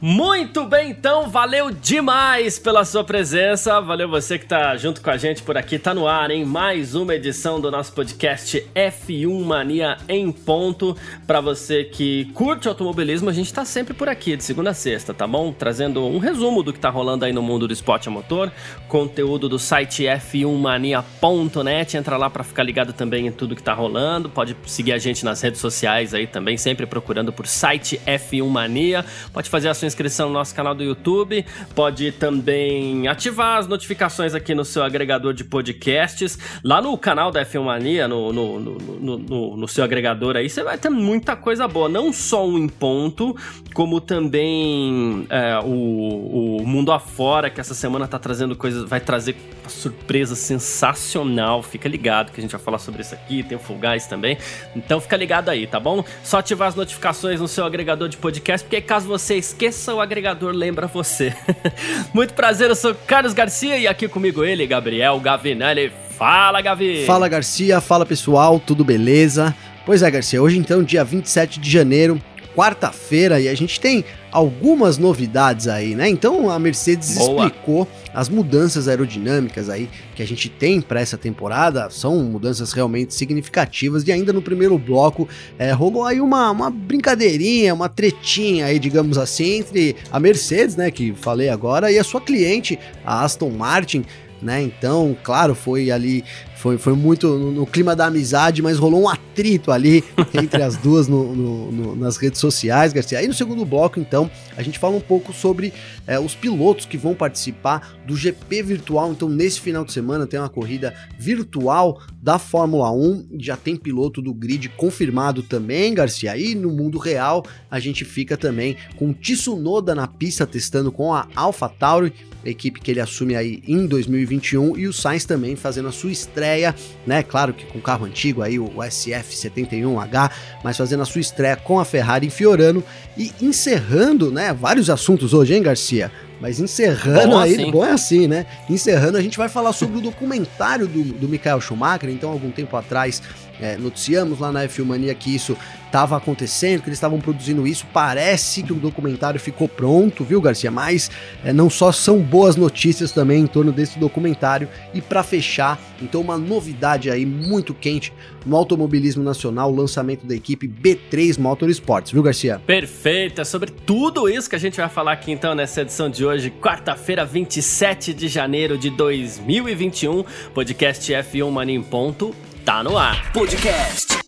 Muito bem, então, valeu demais pela sua presença. Valeu você que tá junto com a gente por aqui. Tá no ar, hein? Mais uma edição do nosso podcast F1 Mania em ponto. Para você que curte automobilismo, a gente tá sempre por aqui, de segunda a sexta, tá bom? Trazendo um resumo do que tá rolando aí no mundo do esporte a motor, conteúdo do site f1mania.net. Entra lá para ficar ligado também em tudo que tá rolando. Pode seguir a gente nas redes sociais aí também, sempre procurando por site F1 Mania. Pode fazer a sua inscrição no nosso canal do YouTube, pode também ativar as notificações aqui no seu agregador de podcasts. Lá no canal da F1 Mania, no, no, no, no, seu agregador aí, você vai ter muita coisa boa. Não só um em ponto, como também é, o, o Mundo Afora, que essa semana tá trazendo coisas, vai trazer surpresa sensacional. Fica ligado que a gente vai falar sobre isso aqui, tem o Full Guys também. Então fica ligado aí, tá bom? Só ativar as notificações no seu agregador de podcast, porque caso você esqueça o agregador lembra você. Muito prazer, eu sou Carlos Garcia e aqui comigo ele, Gabriel Gavinelli. Fala, Gavi! Fala, Garcia. Fala, pessoal. Tudo beleza? Pois é, Garcia. Hoje, então, dia 27 de janeiro, quarta-feira, e a gente tem algumas novidades aí, né? Então, a Mercedes Boa. explicou as mudanças aerodinâmicas aí que a gente tem para essa temporada são mudanças realmente significativas e ainda no primeiro bloco é, rolou aí uma, uma brincadeirinha, uma tretinha aí, digamos assim, entre a Mercedes, né, que falei agora, e a sua cliente, a Aston Martin, né? Então, claro, foi ali foi, foi muito no, no, clima da amizade, mas rolou um atrito ali entre as duas no, no, nas redes sociais, Garcia. Aí no segundo bloco, então, a gente fala um pouco sobre é, os pilotos que vão participar do GP virtual. Então, nesse final de semana tem uma corrida virtual da Fórmula 1. Já tem piloto do grid confirmado também, Garcia. E no mundo real, a gente fica também com Tsunoda na pista testando com a AlphaTauri, equipe que ele assume aí em 2021, e o Sainz também fazendo a sua estreia estreia, né? Claro que com carro antigo aí, o SF71H, mas fazendo a sua estreia com a Ferrari em Fiorano e encerrando, né? Vários assuntos hoje, hein, Garcia? Mas encerrando bom aí, assim. bom é assim, né? Encerrando, a gente vai falar sobre o documentário do, do Michael Schumacher. Então, algum tempo atrás, é, noticiamos lá na F1 Mania que isso estava acontecendo, que eles estavam produzindo isso. Parece que o documentário ficou pronto, viu, Garcia? Mas é, não só são boas notícias também em torno desse documentário. E para fechar, então, uma novidade aí muito quente no automobilismo nacional, o lançamento da equipe B3 Motorsports, viu, Garcia? Perfeito, é sobre tudo isso que a gente vai falar aqui então nessa edição de hoje, quarta-feira, 27 de janeiro de 2021, podcast F1 Mania em ponto Tá no ar. Podcast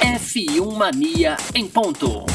F1 Mania em ponto.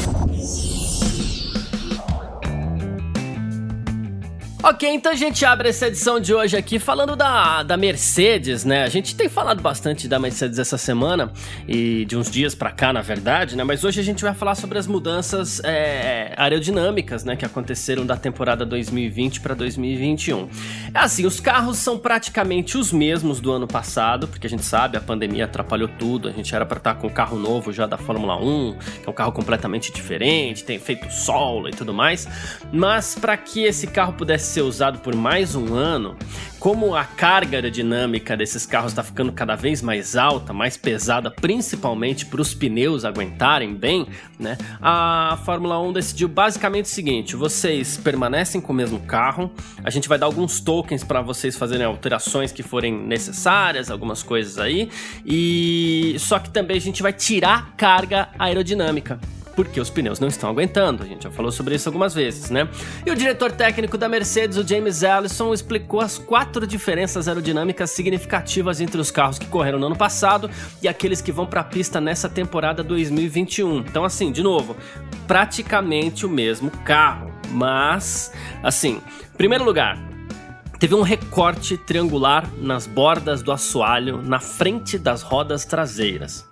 Ok, então a gente abre essa edição de hoje aqui falando da, da Mercedes, né? A gente tem falado bastante da Mercedes essa semana e de uns dias para cá, na verdade, né? Mas hoje a gente vai falar sobre as mudanças é, aerodinâmicas, né? Que aconteceram da temporada 2020 para 2021. É assim, os carros são praticamente os mesmos do ano passado, porque a gente sabe a pandemia atrapalhou tudo. A gente era para estar com um carro novo já da Fórmula 1, que é um carro completamente diferente, tem efeito solo e tudo mais. Mas para que esse carro pudesse ser usado por mais um ano, como a carga aerodinâmica desses carros está ficando cada vez mais alta, mais pesada, principalmente para os pneus aguentarem bem, né? A Fórmula 1 decidiu basicamente o seguinte: vocês permanecem com o mesmo carro, a gente vai dar alguns tokens para vocês fazerem alterações que forem necessárias, algumas coisas aí, e só que também a gente vai tirar carga aerodinâmica porque os pneus não estão aguentando. A gente já falou sobre isso algumas vezes, né? E o diretor técnico da Mercedes, o James Allison, explicou as quatro diferenças aerodinâmicas significativas entre os carros que correram no ano passado e aqueles que vão para a pista nessa temporada 2021. Então, assim, de novo, praticamente o mesmo carro, mas, assim, primeiro lugar, teve um recorte triangular nas bordas do assoalho na frente das rodas traseiras.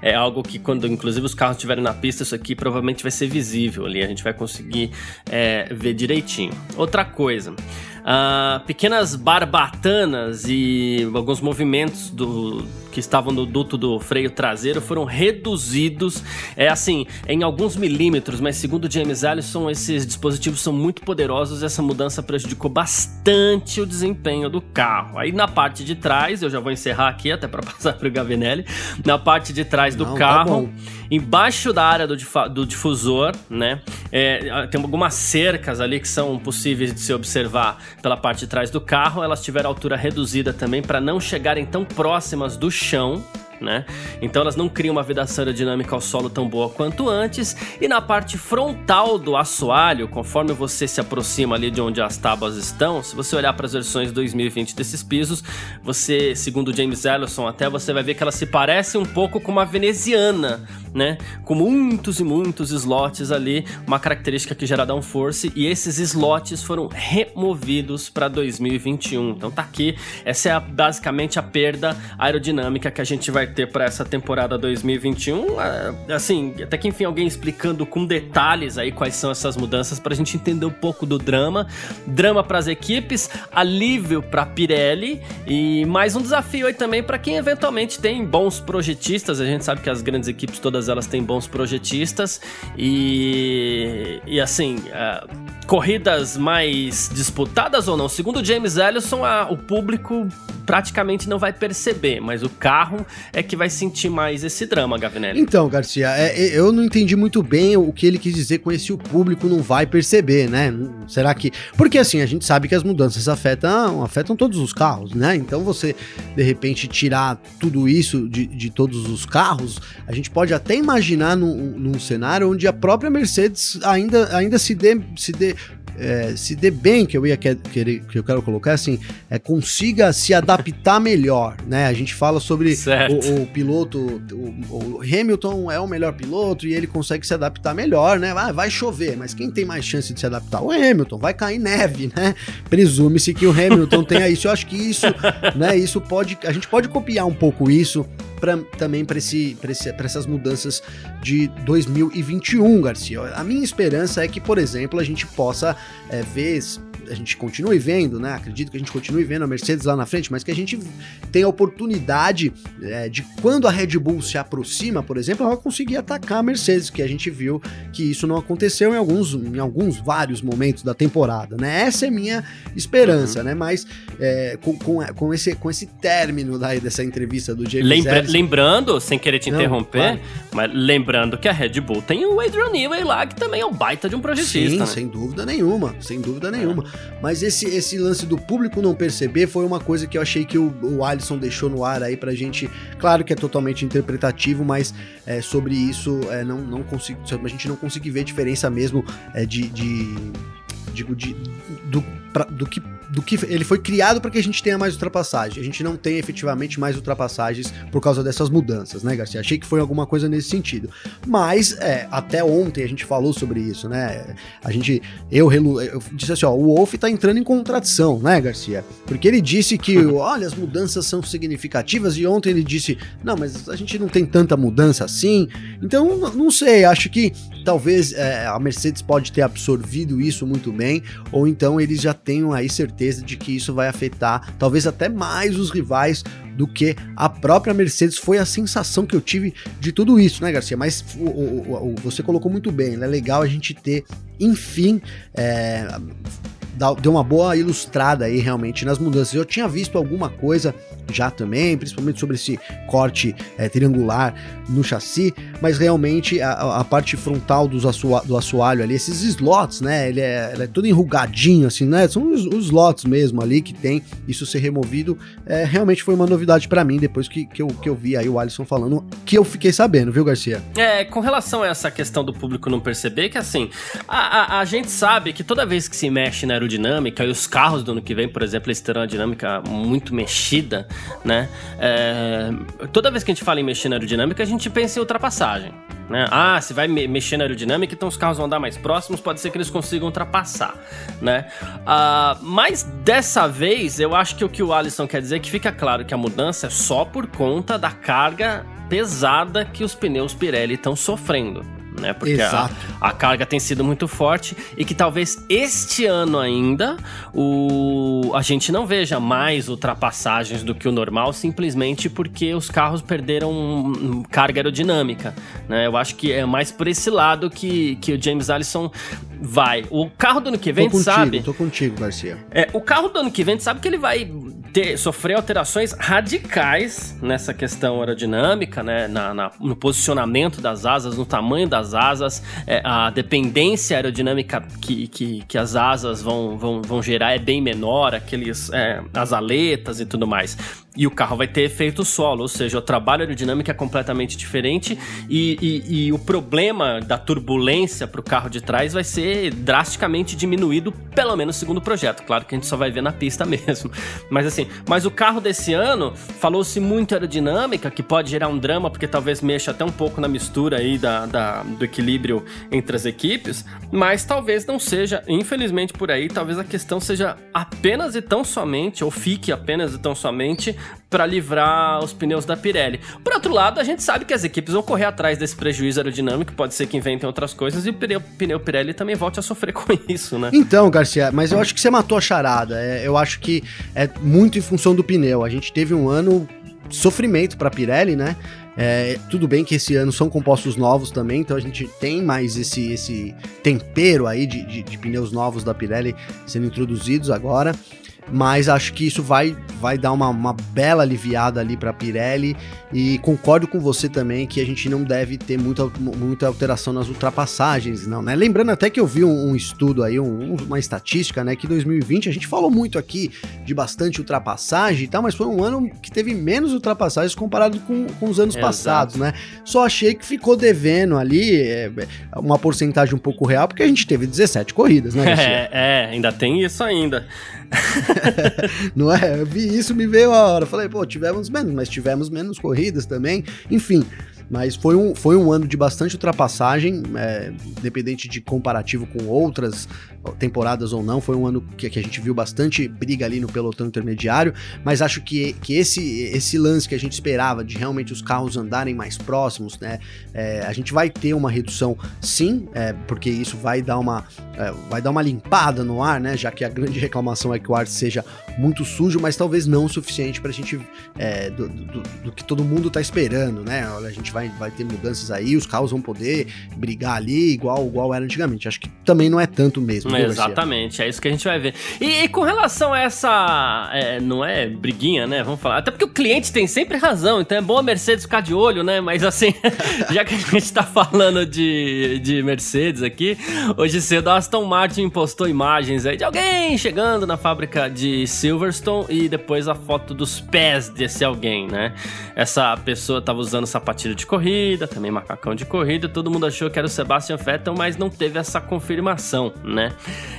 É algo que quando inclusive os carros estiverem na pista, isso aqui provavelmente vai ser visível ali, a gente vai conseguir é, ver direitinho. Outra coisa, uh, pequenas barbatanas e alguns movimentos do que estavam no duto do freio traseiro foram reduzidos, é assim, em alguns milímetros, mas segundo James Allison, esses dispositivos são muito poderosos e essa mudança prejudicou bastante o desempenho do carro. Aí na parte de trás, eu já vou encerrar aqui até para passar para o Gavinelli, na parte de trás do Não, tá carro, tá embaixo da área do, do difusor, né, é, tem algumas cercas ali que são possíveis de se observar pela parte de trás do carro, elas tiveram altura reduzida também para não chegarem tão próximas do chão, né? Então elas não criam uma vedação aerodinâmica ao solo tão boa quanto antes. E na parte frontal do assoalho, conforme você se aproxima ali de onde as tábuas estão, se você olhar para as versões 2020 desses pisos, você, segundo James Ellison, até você vai ver que ela se parece um pouco com uma veneziana, né? Com muitos e muitos slots ali, uma característica que gera downforce e esses slots foram removidos para 2021. Então tá aqui, essa é a, basicamente a perda aerodinâmica que a gente vai ter para essa temporada 2021. É, assim, até que enfim alguém explicando com detalhes aí quais são essas mudanças para a gente entender um pouco do drama, drama para as equipes, alívio para Pirelli e mais um desafio aí também para quem eventualmente tem bons projetistas. A gente sabe que as grandes equipes todas elas têm bons projetistas e e assim, uh, corridas mais disputadas ou não. Segundo James Ellison, a, o público praticamente não vai perceber, mas o carro é que vai sentir mais esse drama, Gavinelli. Então, Garcia, é, é, eu não entendi muito bem o que ele quis dizer com esse o público não vai perceber, né? Será que. Porque assim, a gente sabe que as mudanças afetam, afetam todos os carros, né? Então você, de repente, tirar tudo isso de, de todos os carros, a gente pode até imaginar num, num cenário onde a própria Mercedes ainda, ainda se dê. Se dê é, se dê bem, que eu ia querer, que eu quero colocar assim, é, consiga se adaptar melhor, né? A gente fala sobre o, o, piloto, o, o, Hamilton é o melhor piloto e ele consegue se adaptar melhor, né? Ah, vai chover, mas quem tem mais chance de se adaptar? O Hamilton, vai cair neve, né? Presume-se que o Hamilton tenha isso. Eu acho que isso, né? Isso pode, a gente pode copiar um pouco isso pra, também para essas mudanças de 2021, Garcia. A minha esperança é que, por exemplo, a gente possa é, ver a gente continue vendo, né? Acredito que a gente continue vendo a Mercedes lá na frente, mas que a gente tenha a oportunidade é, de quando a Red Bull se aproxima, por exemplo, ela conseguir atacar a Mercedes, que a gente viu que isso não aconteceu em alguns, em alguns vários momentos da temporada, né? Essa é minha esperança, uhum. né? Mas é, com, com, com, esse, com esse término daí dessa entrevista do James Lembra, Lembrando, sem querer te não, interromper, claro. mas lembrando que a Red Bull tem o Adrian Newey lá, que também é um baita de um projetista. Sim, né? sem dúvida nenhuma, sem dúvida nenhuma. Mas esse, esse lance do público não perceber foi uma coisa que eu achei que o, o Alisson deixou no ar aí pra gente. Claro que é totalmente interpretativo, mas é, sobre isso é, não, não consigo, a gente não consegue ver diferença mesmo é, de, de digo, de, do, pra, do que do que ele foi criado para que a gente tenha mais ultrapassagem. A gente não tem efetivamente mais ultrapassagens por causa dessas mudanças, né, Garcia? Achei que foi alguma coisa nesse sentido. Mas é, até ontem a gente falou sobre isso, né? A gente eu, eu disse assim, ó, o Wolf tá entrando em contradição, né, Garcia? Porque ele disse que, olha, as mudanças são significativas e ontem ele disse, não, mas a gente não tem tanta mudança assim. Então, não sei, acho que talvez é, a Mercedes pode ter absorvido isso muito bem, ou então eles já tenham aí certeza de que isso vai afetar talvez até mais os rivais do que a própria Mercedes. Foi a sensação que eu tive de tudo isso, né, Garcia? Mas o, o, o, você colocou muito bem, é legal a gente ter, enfim, é, deu uma boa ilustrada aí realmente nas mudanças. Eu tinha visto alguma coisa já também, principalmente sobre esse corte é, triangular no chassi, mas realmente a, a parte frontal do assoalho ali, esses slots, né? Ele é, ele é todo enrugadinho, assim, né? São os, os slots mesmo ali que tem isso ser removido. É, realmente foi uma novidade para mim depois que, que, eu, que eu vi aí o Alisson falando, que eu fiquei sabendo, viu, Garcia? É, com relação a essa questão do público não perceber, que assim, a, a, a gente sabe que toda vez que se mexe na aerodinâmica e os carros do ano que vem, por exemplo, eles terão uma dinâmica muito mexida, né? É, toda vez que a gente fala em mexer na aerodinâmica, a gente pensa em ultrapassagem. Né? Ah, se vai me mexer na aerodinâmica, então os carros vão andar mais próximos, pode ser que eles consigam ultrapassar, né? Uh, mas dessa vez, eu acho que o que o Alisson quer dizer é que fica claro que a mudança é só por conta da carga pesada que os pneus Pirelli estão sofrendo né? Porque a, a, carga tem sido muito forte e que talvez este ano ainda o, a gente não veja mais ultrapassagens do que o normal, simplesmente porque os carros perderam carga aerodinâmica, né? Eu acho que é mais por esse lado que, que o James Allison vai. O carro do ano que vem, tô contigo, sabe? Tô contigo, Garcia. É, o carro do ano que vem, sabe que ele vai ter, sofrer alterações radicais nessa questão aerodinâmica, né? Na, na, no posicionamento das asas, no tamanho das asas, é, a dependência aerodinâmica que, que, que, as asas vão, vão, vão gerar é bem menor, aqueles é, as aletas e tudo mais e o carro vai ter efeito solo, ou seja, o trabalho aerodinâmico é completamente diferente e, e, e o problema da turbulência para o carro de trás vai ser drasticamente diminuído, pelo menos segundo o projeto. Claro que a gente só vai ver na pista mesmo. Mas assim, mas o carro desse ano falou-se muito aerodinâmica, que pode gerar um drama, porque talvez mexa até um pouco na mistura aí da, da, do equilíbrio entre as equipes, mas talvez não seja, infelizmente por aí, talvez a questão seja apenas e tão somente, ou fique apenas e tão somente para livrar os pneus da Pirelli. Por outro lado, a gente sabe que as equipes vão correr atrás desse prejuízo aerodinâmico, pode ser que inventem outras coisas e o pneu, pneu Pirelli também volte a sofrer com isso, né? Então, Garcia, mas eu acho que você matou a charada. É, eu acho que é muito em função do pneu. A gente teve um ano sofrimento para Pirelli, né? É, tudo bem que esse ano são compostos novos também, então a gente tem mais esse, esse tempero aí de, de, de pneus novos da Pirelli sendo introduzidos agora mas acho que isso vai, vai dar uma, uma bela aliviada ali para Pirelli e concordo com você também que a gente não deve ter muita, muita alteração nas ultrapassagens, não, né? Lembrando até que eu vi um, um estudo aí, um, uma estatística, né, que 2020 a gente falou muito aqui de bastante ultrapassagem e tal, mas foi um ano que teve menos ultrapassagens comparado com, com os anos é, passados, exato. né? Só achei que ficou devendo ali é, uma porcentagem um pouco real, porque a gente teve 17 corridas, né? É, é, ainda tem isso ainda. não é? Eu vi isso, me veio a hora. Falei, pô, tivemos menos, mas tivemos menos corridas também. Enfim, mas foi um, foi um ano de bastante ultrapassagem, é, independente de comparativo com outras temporadas ou não. Foi um ano que, que, a gente viu bastante briga ali no pelotão intermediário, mas acho que, que esse, esse lance que a gente esperava de realmente os carros andarem mais próximos, né? É, a gente vai ter uma redução sim, é, porque isso vai dar uma, é, vai dar uma limpada no ar, né? Já que a grande reclamação é que o ar seja muito sujo, mas talvez não o suficiente para a gente é, do, do, do, que todo mundo está esperando, né? Olha, a gente vai vai, vai ter mudanças aí, os carros vão poder brigar ali igual, igual era antigamente. Acho que também não é tanto mesmo. Exatamente, é isso que a gente vai ver. E, e com relação a essa. É, não é briguinha, né? Vamos falar. Até porque o cliente tem sempre razão, então é bom a Mercedes ficar de olho, né? Mas assim, já que a gente tá falando de, de Mercedes aqui, hoje cedo a Aston Martin postou imagens aí de alguém chegando na fábrica de Silverstone e depois a foto dos pés desse alguém, né? Essa pessoa tava usando sapatilha de corrida, também macacão de corrida, todo mundo achou que era o Sebastian Vettel, mas não teve essa confirmação, né?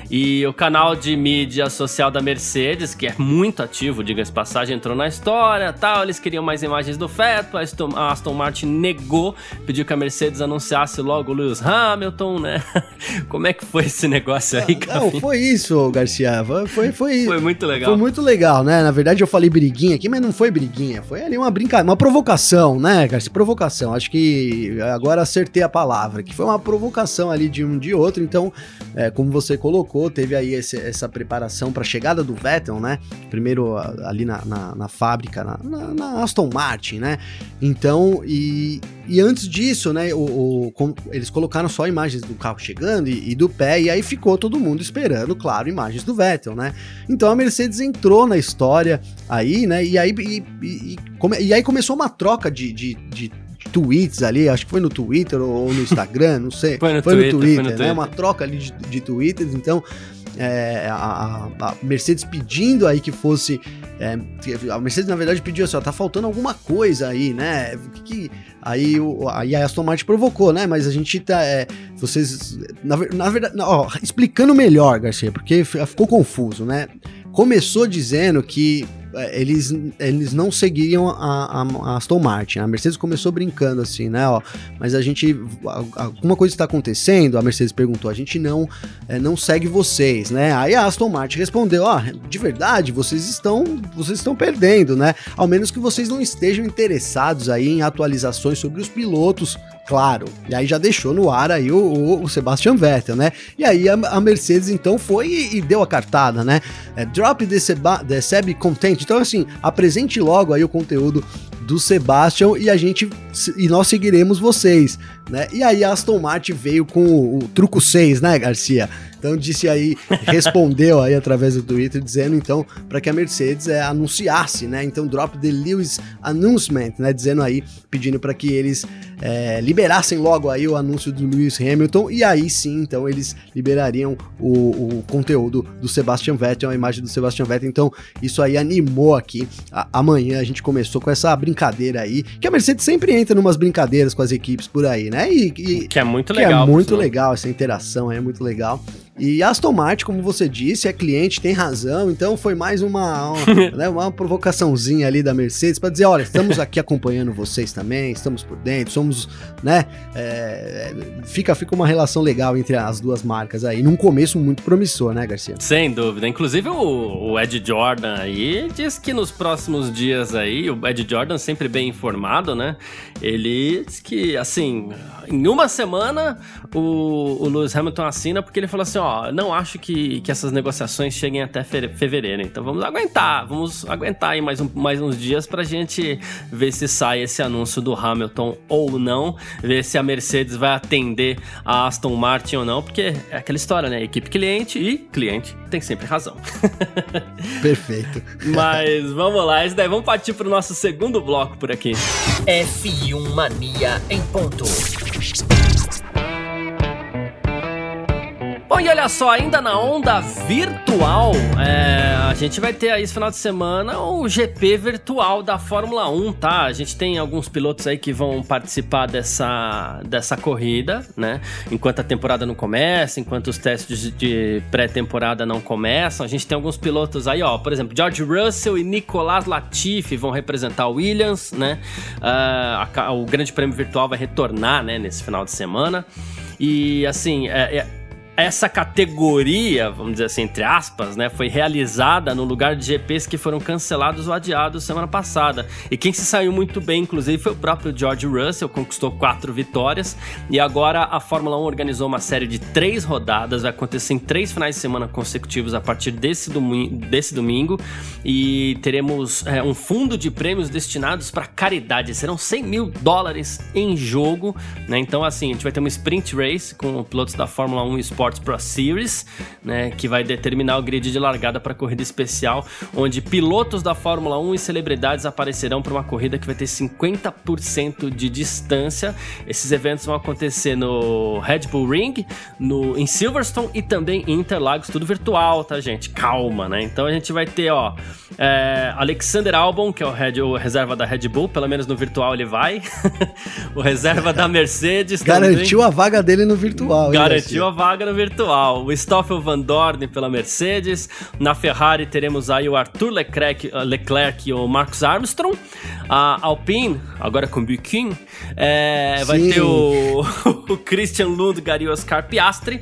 E o canal de mídia social da Mercedes, que é muito ativo, diga-se passagem, entrou na história, tal, eles queriam mais imagens do Vettel, a Aston, a Aston Martin negou, pediu que a Mercedes anunciasse logo o Lewis Hamilton, né? Como é que foi esse negócio aí, cara? Não, foi isso, Garcia, foi, foi, foi, foi muito legal. Foi muito legal, né? Na verdade eu falei briguinha aqui, mas não foi briguinha, foi ali uma brincadeira, uma provocação, né, Garcia? Provocação provocação. Acho que agora acertei a palavra, que foi uma provocação ali de um de outro. Então, é, como você colocou, teve aí esse, essa preparação para a chegada do Vettel, né? Primeiro ali na, na, na fábrica, na, na, Aston Martin, né? Então, e, e antes disso, né? O, o eles colocaram só imagens do carro chegando e, e, do pé, e aí ficou todo mundo esperando, claro, imagens do Vettel, né? Então a Mercedes entrou na história aí, né? E aí, e, e, e aí começou uma troca de, de, de tweets ali, acho que foi no Twitter ou no Instagram, não sei. Foi no, foi Twitter, no Twitter, foi no né? Twitter. Uma troca ali de, de tweets, então é, a, a, Mercedes pedindo aí que fosse. É, a Mercedes, na verdade, pediu assim: ó, tá faltando alguma coisa aí, né? Que, que, aí, o, aí a Aston Martin provocou, né? Mas a gente tá. É, vocês. Na, na verdade, ó, explicando melhor, Garcia, porque ficou confuso, né? Começou dizendo que eles, eles não seguiriam a, a, Aston Martin. A Mercedes começou brincando assim, né? Ó, mas a gente. Alguma coisa está acontecendo? A Mercedes perguntou. A gente não, é, não segue vocês, né? Aí a Aston Martin respondeu: Ó, de verdade, vocês estão, vocês estão perdendo, né? Ao menos que vocês não estejam interessados aí em atualizações sobre os pilotos claro. E aí já deixou no ar aí o, o, o Sebastian Vettel, né? E aí a, a Mercedes então foi e, e, deu a cartada, né? É, drop the, Seba, the Seb Content. Então, assim, apresente logo aí o conteúdo do Sebastian e a gente e nós seguiremos vocês, né? E aí a Aston Martin veio com o, o truco 6, né, Garcia? Então disse aí, respondeu aí através do Twitter dizendo então para que a Mercedes é, anunciasse, né? Então drop the Lewis announcement, né? Dizendo aí, pedindo para que eles é, liberassem logo aí o anúncio do Lewis Hamilton e aí sim, então eles liberariam o, o conteúdo do Sebastian Vettel, a imagem do Sebastian Vettel. Então isso aí animou aqui. Amanhã a gente começou com essa brincadeira aí, que a Mercedes sempre entra numas brincadeiras com as equipes por aí, né? E, e que é muito legal. Que é muito legal essa interação, é muito legal. E Aston Martin, como você disse, é cliente, tem razão, então foi mais uma, uma, né, uma provocaçãozinha ali da Mercedes para dizer, olha, estamos aqui acompanhando vocês também, estamos por dentro, somos, né, é, fica, fica uma relação legal entre as duas marcas aí, num começo muito promissor, né, Garcia? Sem dúvida, inclusive o, o Ed Jordan aí diz que nos próximos dias aí, o Ed Jordan sempre bem informado, né, ele diz que, assim, em uma semana o, o Lewis Hamilton assina porque ele falou assim, ó, não acho que, que essas negociações cheguem até fevereiro, então vamos aguentar, vamos aguentar aí mais, um, mais uns dias pra gente ver se sai esse anúncio do Hamilton ou não, ver se a Mercedes vai atender a Aston Martin ou não, porque é aquela história, né? Equipe cliente e cliente tem sempre razão. Perfeito. Mas vamos lá, daí vamos partir pro nosso segundo bloco por aqui. F1 Mania em ponto. Bom, e olha só, ainda na onda virtual, é, a gente vai ter aí esse final de semana o GP virtual da Fórmula 1, tá? A gente tem alguns pilotos aí que vão participar dessa, dessa corrida, né? Enquanto a temporada não começa, enquanto os testes de pré-temporada não começam. A gente tem alguns pilotos aí, ó, por exemplo, George Russell e Nicolas Latifi vão representar o Williams, né? Uh, a, o Grande Prêmio Virtual vai retornar, né, nesse final de semana. E assim, é, é essa categoria, vamos dizer assim, entre aspas, né, foi realizada no lugar de GPs que foram cancelados ou adiados semana passada. E quem se saiu muito bem, inclusive, foi o próprio George Russell, conquistou quatro vitórias. E agora a Fórmula 1 organizou uma série de três rodadas, vai acontecer em três finais de semana consecutivos a partir desse, domingo. Desse domingo e teremos é, um fundo de prêmios destinados para caridade. Serão 100 mil dólares em jogo, né? Então, assim, a gente vai ter uma sprint race com pilotos da Fórmula 1 Sport Sports Pro Series, né, que vai determinar o grid de largada para a corrida especial, onde pilotos da Fórmula 1 e celebridades aparecerão para uma corrida que vai ter 50% de distância. Esses eventos vão acontecer no Red Bull Ring, no em Silverstone e também em Interlagos, tudo virtual, tá, gente? Calma, né? Então a gente vai ter, ó, é, Alexander Albon, que é o, Red, o reserva da Red Bull, pelo menos no virtual ele vai. o reserva da Mercedes Garantiu também. a vaga dele no virtual. Garantiu a vaga no virtual. O Stoffel Van Dorn pela Mercedes. Na Ferrari teremos aí o Arthur Leclerc, uh, Leclerc e o Marcus Armstrong. A Alpine, agora com Buquin, é, vai ter o, o Christian Lundgaard e o Oscar Piastri.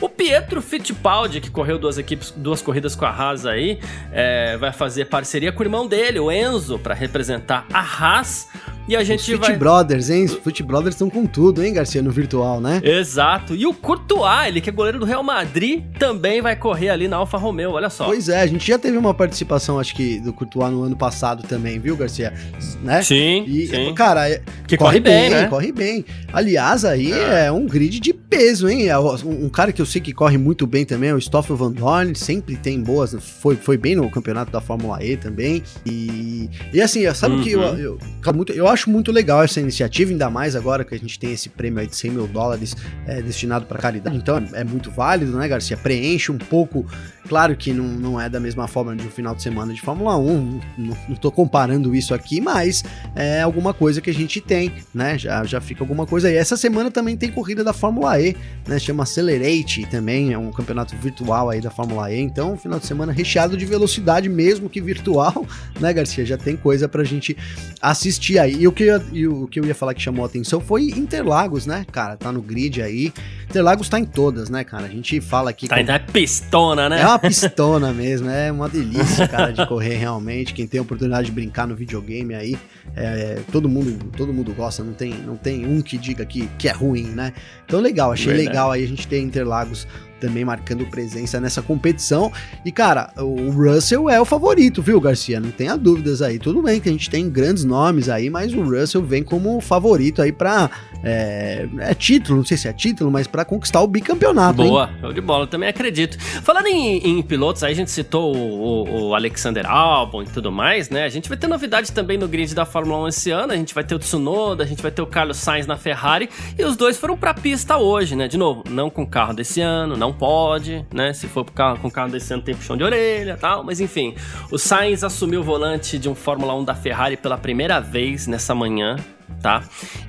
O Pietro Fittipaldi, que correu duas equipes, duas corridas com a Haas aí, é, vai fazer parceria com o irmão dele, o Enzo, para representar a Haas. E a gente Os vai. Brothers, hein? Os Foot Brothers estão com tudo, hein, Garcia, no virtual, né? Exato. E o Courtois, ele que é goleiro do Real Madrid, também vai correr ali na Alfa Romeo, olha só. Pois é, a gente já teve uma participação, acho que, do Courtois no ano passado também, viu, Garcia? Né? Sim. E, sim. cara, é, que corre, corre bem, né? Corre bem. Aliás, aí é. é um grid de peso, hein? É um cara que eu sei que corre muito bem também é o Stoffel Van Dorn, sempre tem boas, foi, foi bem no campeonato da Fórmula E também. E, e assim, sabe o uhum. que eu, eu, eu, eu acho acho muito legal essa iniciativa, ainda mais agora que a gente tem esse prêmio aí de 100 mil dólares é, destinado para caridade. Então é, é, muito válido, né, Garcia? Preenche um pouco. Claro que não, não é da mesma forma de um final de semana de Fórmula 1, não, tô comparando isso aqui, mas é alguma coisa que a gente tem, né? Já, já fica alguma coisa aí. Essa semana também tem corrida da Fórmula E, né? Chama Accelerate também, é um campeonato virtual aí da Fórmula E. Então, final de semana recheado de velocidade, mesmo que virtual, né, Garcia? Já tem coisa pra gente assistir aí. E o que, eu, e o que eu ia falar que chamou a atenção foi Interlagos, né, cara? Tá no grid aí. Interlagos tá em todas, né, cara? A gente fala aqui. Tá, com... pistona, né? É uma pistona mesmo, é uma delícia, cara, de correr realmente. Quem tem a oportunidade de brincar no videogame aí, é, todo mundo todo mundo gosta, não tem, não tem um que diga que, que é ruim, né? Então legal, achei Verdade. legal aí a gente ter Interlagos também marcando presença nessa competição. E, cara, o Russell é o favorito, viu, Garcia? Não tenha dúvidas aí. Tudo bem que a gente tem grandes nomes aí, mas o Russell vem como favorito aí pra. É, é título, não sei se é título, mas para conquistar o bicampeonato. Boa, show de bola, também acredito. Falando em, em pilotos, aí a gente citou o, o, Alexander Albon e tudo mais, né? A gente vai ter novidades também no grid da Fórmula 1 esse ano. A gente vai ter o Tsunoda, a gente vai ter o Carlos Sainz na Ferrari. E os dois foram pra pista hoje, né? De novo, não com carro desse ano, não não pode, né? Se for carro, com carro desse ano tem puxão de orelha tal. Mas enfim, o Sainz assumiu o volante de um Fórmula 1 da Ferrari pela primeira vez nessa manhã, tá?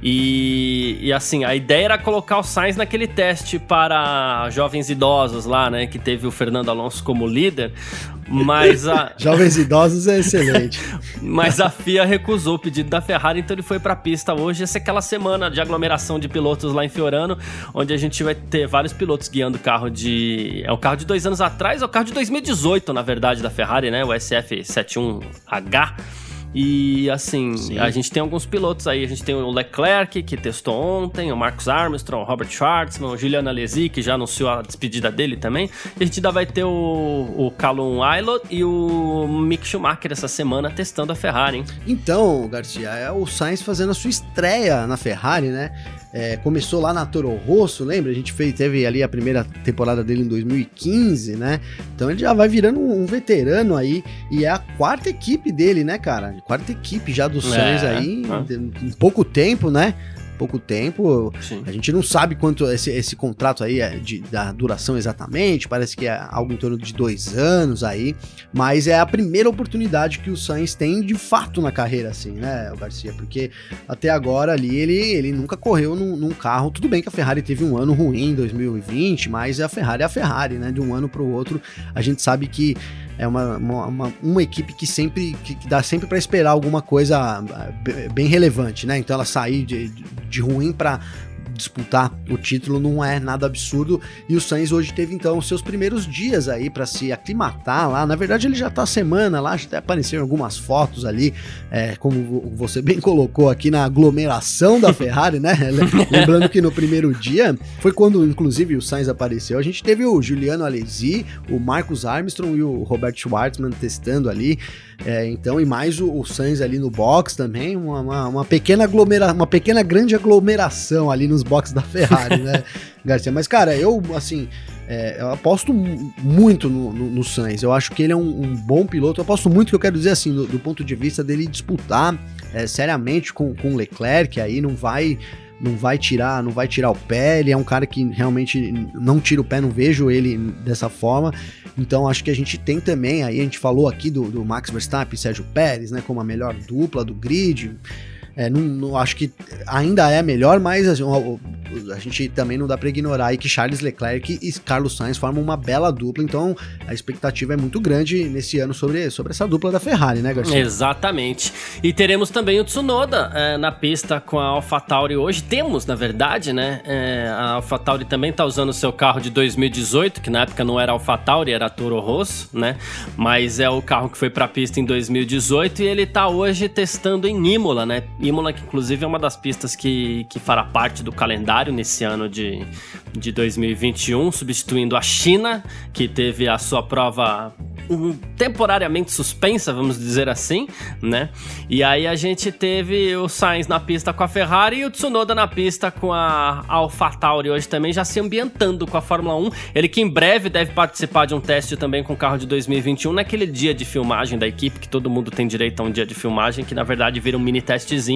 E, e, assim, a ideia era colocar o Sainz naquele teste para jovens idosos lá, né? Que teve o Fernando Alonso como líder. Mas a. Jovens idosos é excelente. mas a FIA recusou o pedido da Ferrari, então ele foi para a pista hoje. Essa é aquela semana de aglomeração de pilotos lá em Fiorano, onde a gente vai ter vários pilotos guiando o carro de. É o carro de dois anos atrás, é o carro de 2018, na verdade, da Ferrari, né? O SF71H. E assim, Sim. a gente tem alguns pilotos aí. A gente tem o Leclerc, que testou ontem, o Marcos Armstrong, o Robert Schwartzman, o Julian Alesi, que já anunciou a despedida dele também. E a gente ainda vai ter o, o Callum Aylot e o Mick Schumacher essa semana testando a Ferrari, hein? Então, Garcia, é o Sainz fazendo a sua estreia na Ferrari, né? É, começou lá na Toro Rosso, lembra? A gente fez, teve ali a primeira temporada dele em 2015, né? Então ele já vai virando um, um veterano aí e é a quarta equipe dele, né, cara? Quarta equipe já do é, Sainz aí, é. em pouco tempo, né? Pouco tempo. Sim. A gente não sabe quanto esse, esse contrato aí é de, da duração exatamente, parece que é algo em torno de dois anos aí, mas é a primeira oportunidade que o Sainz tem de fato na carreira, assim, né, o Garcia? Porque até agora ali ele, ele nunca correu num, num carro. Tudo bem que a Ferrari teve um ano ruim em 2020, mas a Ferrari é a Ferrari, né? De um ano para o outro, a gente sabe que é uma, uma, uma, uma equipe que sempre que, que dá sempre para esperar alguma coisa eh, bem relevante, né? Então ela sair de, de ruim para disputar o título não é nada absurdo. E o Sainz hoje teve então seus primeiros dias aí para se aclimatar lá. Na verdade, ele já tá semana lá, até apareceram algumas fotos ali, é, como você bem colocou aqui na aglomeração da Ferrari, né? Lembrando que no primeiro dia foi quando, inclusive, o Sainz apareceu. A gente teve o Juliano Alesi, o Marcus Armstrong e o Robert Schwartzman testando ali. É, então, e mais o, o Sainz ali no box também, uma, uma, uma pequena aglomeração, uma pequena grande aglomeração ali nos boxes da Ferrari, né, Garcia? Mas, cara, eu, assim, é, eu aposto muito no, no, no, Sainz. Eu acho que ele é um, um, bom piloto. Eu aposto muito, que eu quero dizer assim, do, do ponto de vista dele disputar é, seriamente com o Leclerc, aí não vai não vai tirar, não vai tirar o pé, ele é um cara que realmente não tira o pé, não vejo ele dessa forma. Então acho que a gente tem também, aí a gente falou aqui do, do Max Verstappen e Sérgio Pérez, né, como a melhor dupla do grid. É, não, não, acho que ainda é melhor, mas assim, a gente também não dá para ignorar aí que Charles Leclerc e Carlos Sainz formam uma bela dupla, então a expectativa é muito grande nesse ano sobre, sobre essa dupla da Ferrari, né, Garcia? Exatamente. E teremos também o Tsunoda é, na pista com a AlphaTauri hoje. Temos, na verdade, né? É, a AlphaTauri também tá usando o seu carro de 2018, que na época não era AlphaTauri, era Toro Rosso, né? Mas é o carro que foi para a pista em 2018 e ele tá hoje testando em Imola, né? Imola, que inclusive é uma das pistas que, que fará parte do calendário nesse ano de, de 2021, substituindo a China, que teve a sua prova temporariamente suspensa, vamos dizer assim, né? E aí a gente teve o Sainz na pista com a Ferrari e o Tsunoda na pista com a AlphaTauri hoje também, já se ambientando com a Fórmula 1. Ele que em breve deve participar de um teste também com o carro de 2021, naquele dia de filmagem da equipe, que todo mundo tem direito a um dia de filmagem, que na verdade vira um mini testezinho,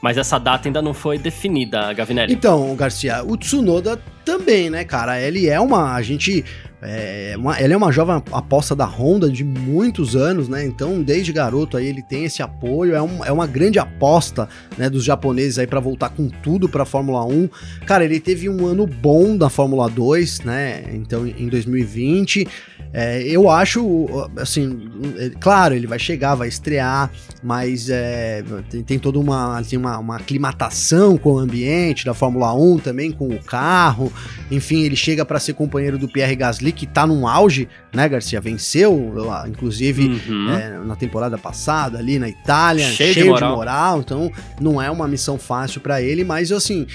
mas essa data ainda não foi definida, Gavinelli. Então, Garcia, o Tsunoda também, né, cara? Ele é uma. A gente é uma, ele é uma jovem aposta da Honda de muitos anos, né? Então, desde garoto aí ele tem esse apoio, é, um, é uma grande aposta, né, dos japoneses aí para voltar com tudo para Fórmula 1. Cara, ele teve um ano bom da Fórmula 2, né? Então, em 2020, é, eu acho, assim, claro, ele vai chegar, vai estrear, mas é, tem, tem, toda uma, assim, uma, uma aclimatação com o ambiente da Fórmula 1 também, com o carro. Enfim, ele chega para ser companheiro do Pierre Gasly, que tá num auge, né, Garcia? Venceu, inclusive, uhum. é, na temporada passada, ali na Itália, cheio, cheio de, moral. de moral. Então, não é uma missão fácil para ele, mas assim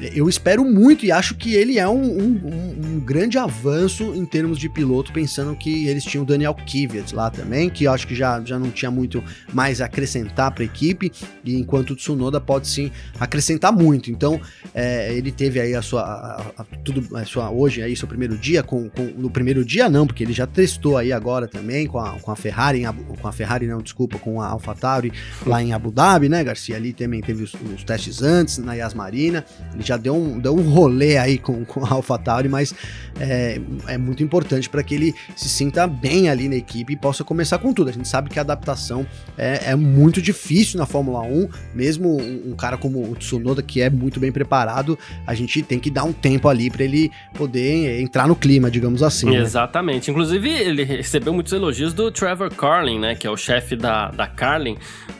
eu espero muito e acho que ele é um, um, um, grande avanço em termos de piloto, pensando que eles tinham o Daniel Kvyat lá também, que eu acho que já, já não tinha muito mais a acrescentar para a equipe, e enquanto o Tsunoda pode sim acrescentar muito. Então, é, ele teve aí a sua, a, a, tudo, a sua hoje aí seu primeiro dia com, com, no primeiro dia não, porque ele já testou aí agora também com a, com a Ferrari, com a Ferrari não, desculpa, com a AlphaTauri lá em Abu Dhabi, né, Garcia? Ali também teve os, os testes antes na Yas Marina. Ele já deu um, deu um rolê aí com, com a AlphaTauri, mas é, é muito importante para que ele se sinta bem ali na equipe e possa começar com tudo. A gente sabe que a adaptação é, é muito difícil na Fórmula 1, mesmo um, um, cara como o Tsunoda, que é muito bem preparado, a gente tem que dar um tempo ali para ele poder entrar no clima, digamos assim. Né? Exatamente. Né? Inclusive, ele recebeu muitos elogios do Trevor Carlin, né, que é o chefe da, da Carlin,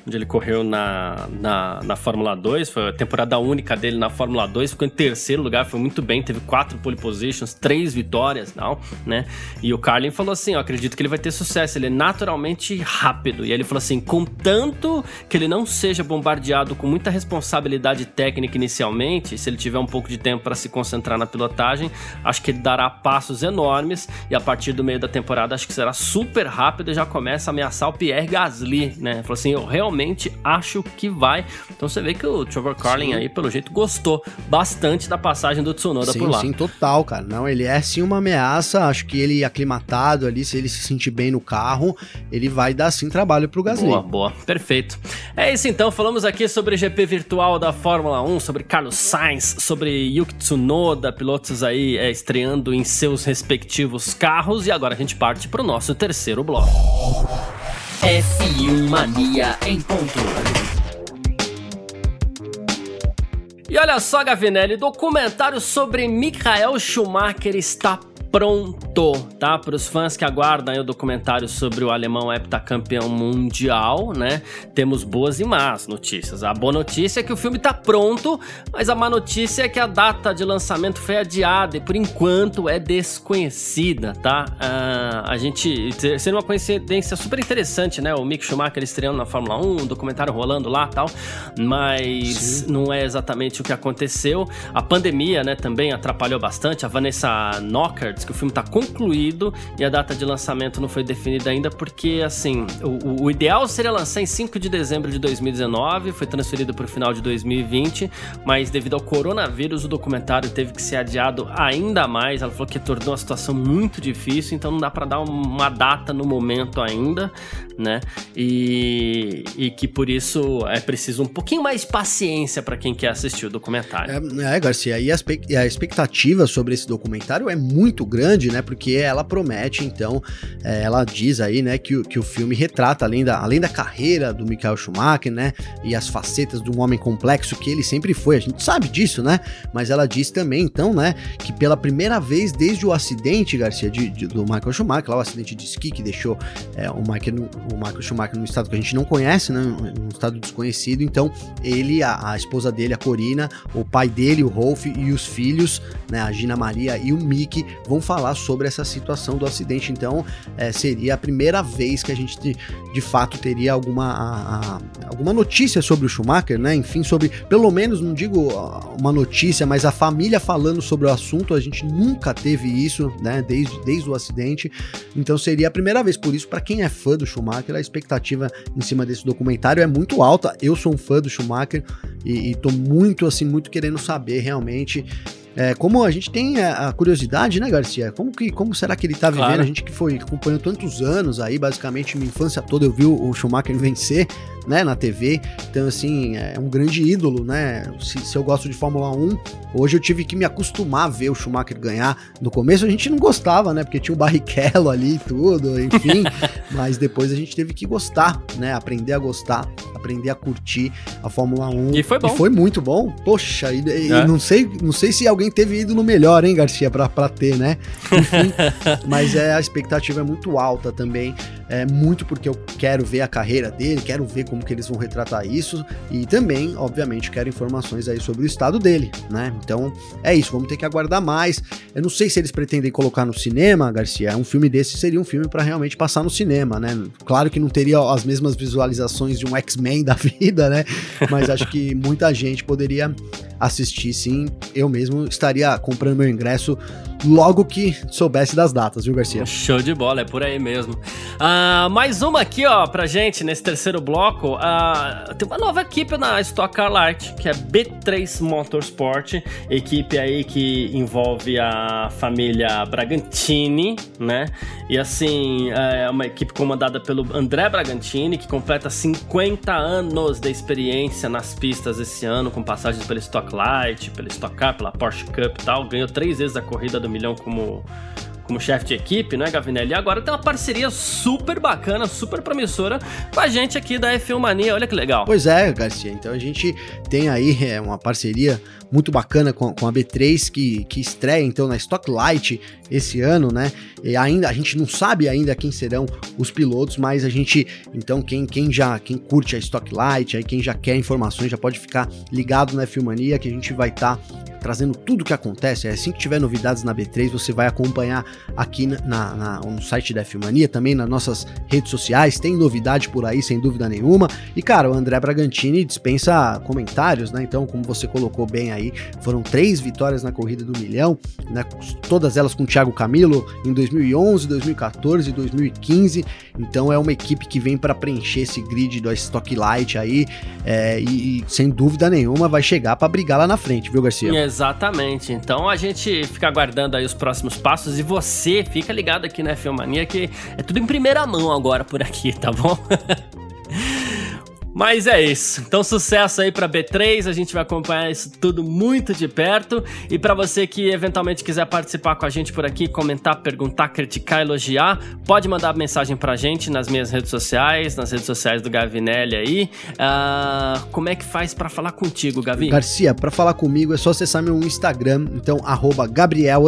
onde ele correu na, na, na Fórmula 2, foi a temporada única dele na Fórmula 2 2, ficou em terceiro lugar, foi muito bem, teve quatro pole positions, três vitórias, não, né? E o Carlin falou assim: Eu acredito que ele vai ter sucesso, ele é naturalmente rápido. E ele falou assim: contanto que ele não seja bombardeado com muita responsabilidade técnica inicialmente, se ele tiver um pouco de tempo para se concentrar na pilotagem, acho que ele dará passos enormes e a partir do meio da temporada acho que será super rápido e já começa a ameaçar o Pierre Gasly, né? Ele falou assim: Eu realmente acho que vai. Então você vê que o Trevor Carlin Sim. aí, pelo jeito, gostou bastante da passagem do Tsunoda sim, por lá. Sim, total, cara. Não, ele é sim uma ameaça. Acho que ele aclimatado ali, se ele se sentir bem no carro, ele vai dar sim trabalho pro Gasly. Boa, boa. Perfeito. É isso então, falamos aqui sobre GP virtual da Fórmula 1, sobre Carlos Sainz, sobre Yuki Tsunoda, pilotos aí é, estreando em seus respectivos carros e agora a gente parte pro nosso terceiro bloco. F1 Mania em ponto. E olha só, Gavinelli, documentário sobre Michael Schumacher está pronto, tá? Para os fãs que aguardam o documentário sobre o alemão heptacampeão mundial, né? Temos boas e más notícias. A boa notícia é que o filme tá pronto, mas a má notícia é que a data de lançamento foi adiada e por enquanto é desconhecida, tá? Uh, a gente seria uma coincidência super interessante, né? O Mick Schumacher estreando na Fórmula 1, um documentário rolando lá, tal, mas Sim. não é exatamente o que aconteceu. A pandemia, né, também atrapalhou bastante. A Vanessa Knocker diz que o filme está concluído e a data de lançamento não foi definida ainda, porque, assim, o, o ideal seria lançar em 5 de dezembro de 2019, foi transferido para o final de 2020, mas devido ao coronavírus, o documentário teve que ser adiado ainda mais. Ela falou que tornou a situação muito difícil, então não dá para dar uma data no momento ainda, né? E, e que por isso é preciso um pouquinho mais de paciência para quem quer assistir o documentário. É, é Garcia, e a expectativa sobre esse documentário é muito grande, né? Porque ela promete, então, é, ela diz aí, né, que, que o filme retrata, além da, além da carreira do Michael Schumacher, né? E as facetas de um homem complexo que ele sempre foi, a gente sabe disso, né? Mas ela diz também, então, né, que pela primeira vez desde o acidente, Garcia, de, de, do Michael Schumacher, lá o acidente de esqui que deixou é, o, Michael, o Michael Schumacher num estado que a gente não conhece, né? Num estado desconhecido. Então, ele, a, a esposa dele, a Corina, o pai dele, o Rolf e os filhos, né? A Gina Maria e o Mickey vão vão falar sobre essa situação do acidente. Então, é, seria a primeira vez que a gente de, de fato teria alguma, a, a, alguma notícia sobre o Schumacher, né? Enfim, sobre, pelo menos, não digo uma notícia, mas a família falando sobre o assunto. A gente nunca teve isso, né? Desde, desde o acidente. Então, seria a primeira vez. Por isso, para quem é fã do Schumacher, a expectativa em cima desse documentário é muito alta. Eu sou um fã do Schumacher e, e tô muito, assim, muito querendo saber realmente é, como a gente tem a, curiosidade, né, Garcia? Como, que, como será que ele tá vivendo? Claro. A gente que foi acompanhando tantos anos aí, basicamente minha infância toda eu vi o Schumacher vencer, né, na TV. Então, assim, é um grande ídolo, né? Se, se, eu gosto de Fórmula 1, hoje eu tive que me acostumar a ver o Schumacher ganhar. No começo a gente não gostava, né? Porque tinha o Barrichello ali e tudo, enfim. mas depois a gente teve que gostar, né? Aprender a gostar, aprender a curtir a Fórmula 1. E foi bom. E foi muito bom. Poxa, e, e é. não, sei, não sei se alguém teve ídolo melhor, hein, Garcia, pra, pra ter, né? Enfim, mas é, a expectativa é muito alta também. É muito porque eu quero ver a carreira dele, quero ver como que eles vão retratar isso e também, obviamente, quero informações aí sobre o estado dele, né? Então é isso, vamos ter que aguardar mais. Eu não sei se eles pretendem colocar no cinema, Garcia. Um filme desse seria um filme para realmente passar no cinema, né? Claro que não teria as mesmas visualizações de um X-Men da vida, né? Mas acho que muita gente poderia assistir sim. Eu mesmo estaria comprando meu ingresso logo que soubesse das datas, viu, Garcia? Show de bola, é por aí mesmo. Uh, mais uma aqui, ó, pra gente nesse terceiro bloco. Uh, tem uma nova equipe na Stock Car Light, que é B3 Motorsport, equipe aí que envolve a família Bragantini, né? E assim, é uma equipe comandada pelo André Bragantini, que completa 50 anos de experiência nas pistas esse ano, com passagens pela Stock Light, pela Stock Car, pela Porsche Cup e tal. Ganhou três vezes a corrida do do milhão como como chefe de equipe, né, Gavinelli? E agora tem uma parceria super bacana, super promissora com a gente aqui da F1 Mania. Olha que legal. Pois é, Garcia. Então a gente tem aí é, uma parceria muito bacana com, com a B3 que, que estreia então na Stock Light esse ano, né? E ainda a gente não sabe ainda quem serão os pilotos, mas a gente então quem, quem já quem curte a Stock Light, aí quem já quer informações já pode ficar ligado na F1 Mania que a gente vai estar tá trazendo tudo o que acontece. É assim que tiver novidades na B3, você vai acompanhar aqui na, na, no site da Filmania, também nas nossas redes sociais. Tem novidade por aí, sem dúvida nenhuma. E, cara, o André Bragantini dispensa comentários, né? Então, como você colocou bem aí, foram três vitórias na corrida do milhão, né? Todas elas com o Thiago Camilo em 2011, 2014 e 2015. Então, é uma equipe que vem para preencher esse grid do Stock Light aí. É, e, e, sem dúvida nenhuma, vai chegar para brigar lá na frente, viu, Garcia? Exatamente. Então, a gente fica aguardando aí os próximos passos e você você, fica ligado aqui na Filmania que é tudo em primeira mão agora por aqui, tá bom? Mas é isso. Então sucesso aí para B3, a gente vai acompanhar isso tudo muito de perto. E para você que eventualmente quiser participar com a gente por aqui, comentar, perguntar, criticar, elogiar, pode mandar mensagem pra gente nas minhas redes sociais, nas redes sociais do Gavinelli aí. Uh, como é que faz para falar contigo, Gavi? Garcia, para falar comigo é só acessar meu Instagram, então arroba Gabriel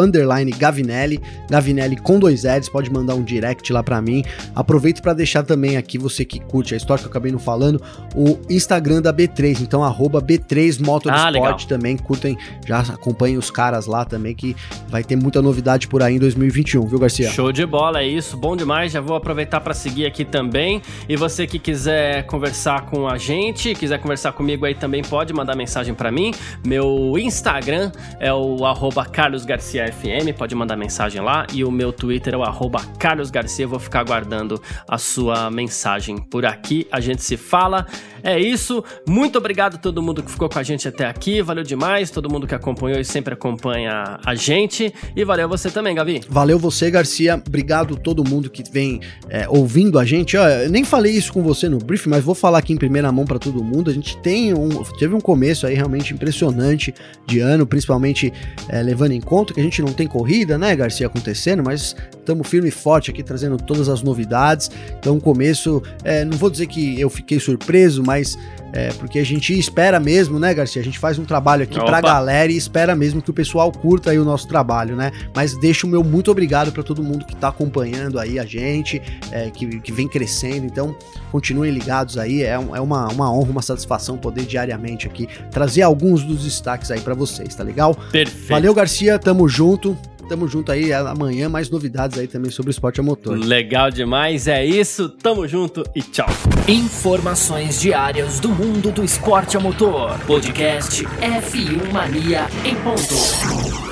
Gavinelli, Gavinelli com dois L's, pode mandar um direct lá para mim. Aproveito para deixar também aqui você que curte a história que eu acabei não falando, o Instagram da B3, então arroba B3 Motorsport ah, também, curtem, já acompanhem os caras lá também, que vai ter muita novidade por aí em 2021, viu Garcia? Show de bola, é isso, bom demais, já vou aproveitar para seguir aqui também, e você que quiser conversar com a gente, quiser conversar comigo aí também, pode mandar mensagem para mim, meu Instagram é o arroba Carlos Garcia FM, pode mandar mensagem lá, e o meu Twitter é o arroba Carlos Garcia, vou ficar aguardando a sua mensagem por aqui, a gente se fala, é isso. Muito obrigado a todo mundo que ficou com a gente até aqui. Valeu demais. Todo mundo que acompanhou e sempre acompanha a gente. E valeu você também, Gavi. Valeu você, Garcia. Obrigado todo mundo que vem é, ouvindo a gente. Ó, eu nem falei isso com você no briefing, mas vou falar aqui em primeira mão para todo mundo. A gente tem um, teve um começo aí realmente impressionante de ano, principalmente é, levando em conta que a gente não tem corrida, né, Garcia, acontecendo, mas estamos firme e forte aqui trazendo todas as novidades. Então, começo, é, não vou dizer que eu fiquei surpreso, mas é, porque a gente espera mesmo, né, Garcia? A gente faz um trabalho aqui Opa. pra galera e espera mesmo que o pessoal curta aí o nosso trabalho, né? Mas deixo o meu muito obrigado para todo mundo que tá acompanhando aí a gente, é, que, que vem crescendo. Então, continuem ligados aí. É, é uma, uma honra, uma satisfação poder diariamente aqui trazer alguns dos destaques aí para vocês, tá legal? Perfeito. Valeu, Garcia. Tamo junto. Tamo junto aí amanhã, mais novidades aí também sobre o esporte a motor. Legal demais, é isso. Tamo junto e tchau. Informações diárias do mundo do esporte a motor. Podcast F1 Mania em ponto.